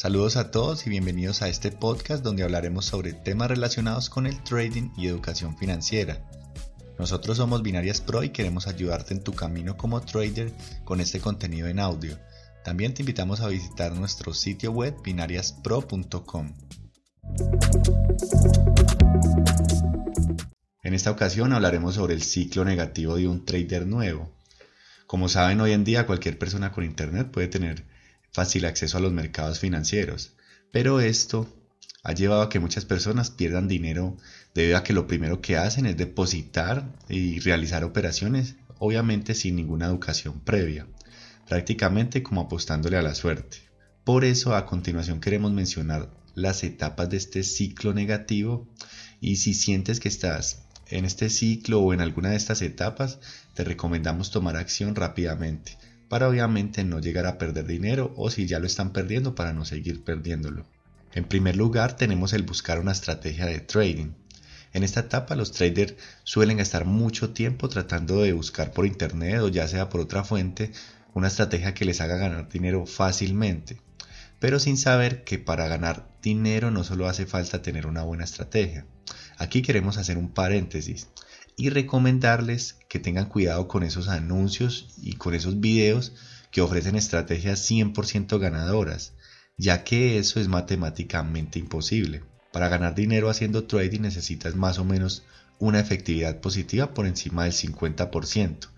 Saludos a todos y bienvenidos a este podcast donde hablaremos sobre temas relacionados con el trading y educación financiera. Nosotros somos Binarias Pro y queremos ayudarte en tu camino como trader con este contenido en audio. También te invitamos a visitar nuestro sitio web binariaspro.com. En esta ocasión hablaremos sobre el ciclo negativo de un trader nuevo. Como saben, hoy en día cualquier persona con internet puede tener fácil acceso a los mercados financieros, pero esto ha llevado a que muchas personas pierdan dinero debido a que lo primero que hacen es depositar y realizar operaciones, obviamente sin ninguna educación previa, prácticamente como apostándole a la suerte. Por eso a continuación queremos mencionar las etapas de este ciclo negativo y si sientes que estás en este ciclo o en alguna de estas etapas, te recomendamos tomar acción rápidamente para obviamente no llegar a perder dinero o si ya lo están perdiendo para no seguir perdiéndolo. En primer lugar tenemos el buscar una estrategia de trading. En esta etapa los traders suelen gastar mucho tiempo tratando de buscar por internet o ya sea por otra fuente una estrategia que les haga ganar dinero fácilmente, pero sin saber que para ganar dinero no solo hace falta tener una buena estrategia. Aquí queremos hacer un paréntesis y recomendarles que tengan cuidado con esos anuncios y con esos videos que ofrecen estrategias 100% ganadoras ya que eso es matemáticamente imposible. Para ganar dinero haciendo trading necesitas más o menos una efectividad positiva por encima del 50%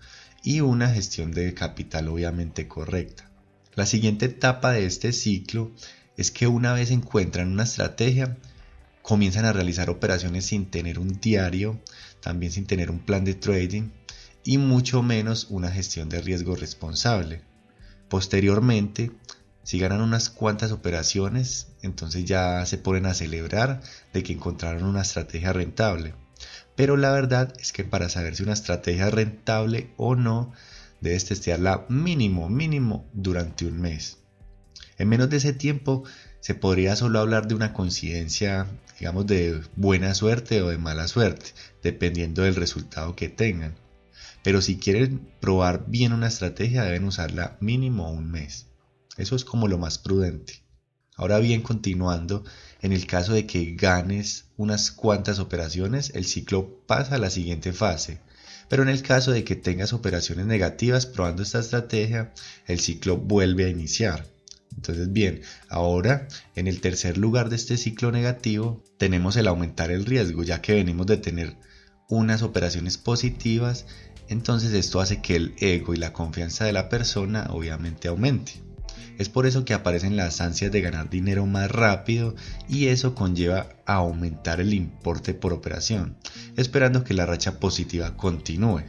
y una gestión de capital obviamente correcta. La siguiente etapa de este ciclo es que una vez encuentran una estrategia, comienzan a realizar operaciones sin tener un diario, también sin tener un plan de trading y mucho menos una gestión de riesgo responsable. Posteriormente, si ganan unas cuantas operaciones, entonces ya se ponen a celebrar de que encontraron una estrategia rentable. Pero la verdad es que para saber si una estrategia es rentable o no, debes testearla mínimo, mínimo durante un mes. En menos de ese tiempo se podría solo hablar de una coincidencia, digamos, de buena suerte o de mala suerte, dependiendo del resultado que tengan. Pero si quieren probar bien una estrategia deben usarla mínimo un mes. Eso es como lo más prudente. Ahora bien, continuando, en el caso de que ganes unas cuantas operaciones, el ciclo pasa a la siguiente fase. Pero en el caso de que tengas operaciones negativas probando esta estrategia, el ciclo vuelve a iniciar. Entonces, bien, ahora en el tercer lugar de este ciclo negativo tenemos el aumentar el riesgo, ya que venimos de tener unas operaciones positivas, entonces esto hace que el ego y la confianza de la persona obviamente aumente. Es por eso que aparecen las ansias de ganar dinero más rápido y eso conlleva a aumentar el importe por operación, esperando que la racha positiva continúe.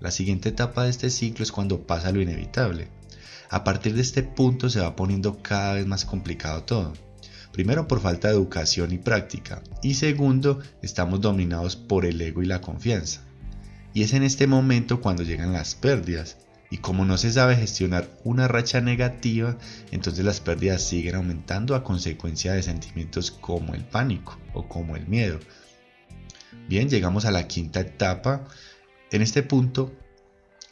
La siguiente etapa de este ciclo es cuando pasa lo inevitable. A partir de este punto se va poniendo cada vez más complicado todo. Primero por falta de educación y práctica y segundo estamos dominados por el ego y la confianza. Y es en este momento cuando llegan las pérdidas, y como no se sabe gestionar una racha negativa, entonces las pérdidas siguen aumentando a consecuencia de sentimientos como el pánico o como el miedo. Bien, llegamos a la quinta etapa. En este punto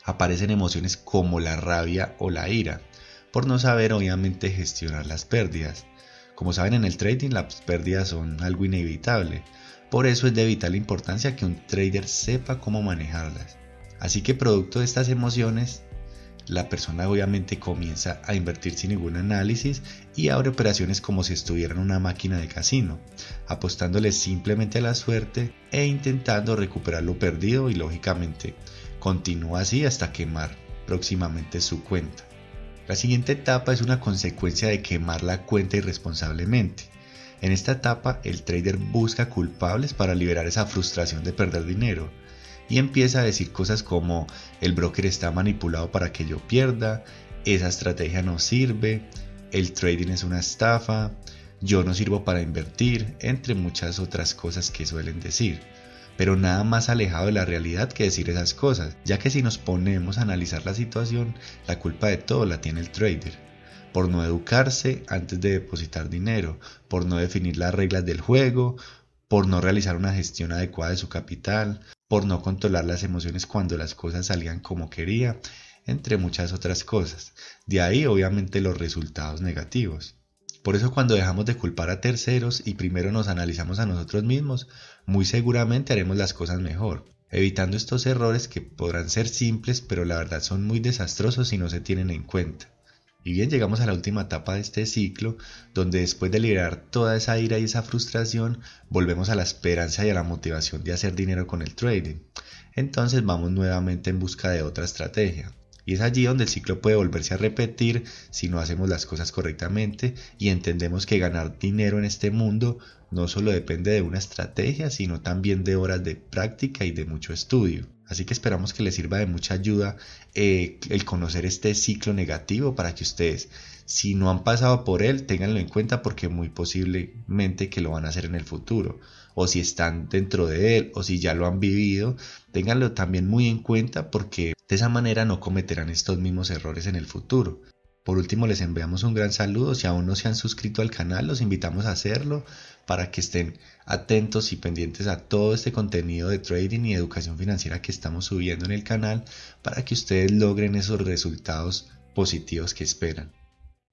aparecen emociones como la rabia o la ira, por no saber obviamente gestionar las pérdidas. Como saben en el trading las pérdidas son algo inevitable, por eso es de vital importancia que un trader sepa cómo manejarlas. Así que producto de estas emociones, la persona obviamente comienza a invertir sin ningún análisis y abre operaciones como si estuviera en una máquina de casino, apostándole simplemente a la suerte e intentando recuperar lo perdido y lógicamente continúa así hasta quemar próximamente su cuenta. La siguiente etapa es una consecuencia de quemar la cuenta irresponsablemente. En esta etapa el trader busca culpables para liberar esa frustración de perder dinero y empieza a decir cosas como el broker está manipulado para que yo pierda, esa estrategia no sirve, el trading es una estafa, yo no sirvo para invertir, entre muchas otras cosas que suelen decir. Pero nada más alejado de la realidad que decir esas cosas, ya que si nos ponemos a analizar la situación, la culpa de todo la tiene el trader por no educarse antes de depositar dinero, por no definir las reglas del juego, por no realizar una gestión adecuada de su capital, por no controlar las emociones cuando las cosas salían como quería, entre muchas otras cosas. De ahí obviamente los resultados negativos. Por eso cuando dejamos de culpar a terceros y primero nos analizamos a nosotros mismos, muy seguramente haremos las cosas mejor, evitando estos errores que podrán ser simples pero la verdad son muy desastrosos si no se tienen en cuenta. Y bien, llegamos a la última etapa de este ciclo, donde después de liberar toda esa ira y esa frustración, volvemos a la esperanza y a la motivación de hacer dinero con el trading. Entonces vamos nuevamente en busca de otra estrategia. Y es allí donde el ciclo puede volverse a repetir si no hacemos las cosas correctamente y entendemos que ganar dinero en este mundo no solo depende de una estrategia, sino también de horas de práctica y de mucho estudio. Así que esperamos que les sirva de mucha ayuda eh, el conocer este ciclo negativo para que ustedes, si no han pasado por él, tenganlo en cuenta porque muy posiblemente que lo van a hacer en el futuro. O si están dentro de él o si ya lo han vivido, ténganlo también muy en cuenta porque de esa manera no cometerán estos mismos errores en el futuro. Por último, les enviamos un gran saludo. Si aún no se han suscrito al canal, los invitamos a hacerlo para que estén atentos y pendientes a todo este contenido de trading y educación financiera que estamos subiendo en el canal para que ustedes logren esos resultados positivos que esperan.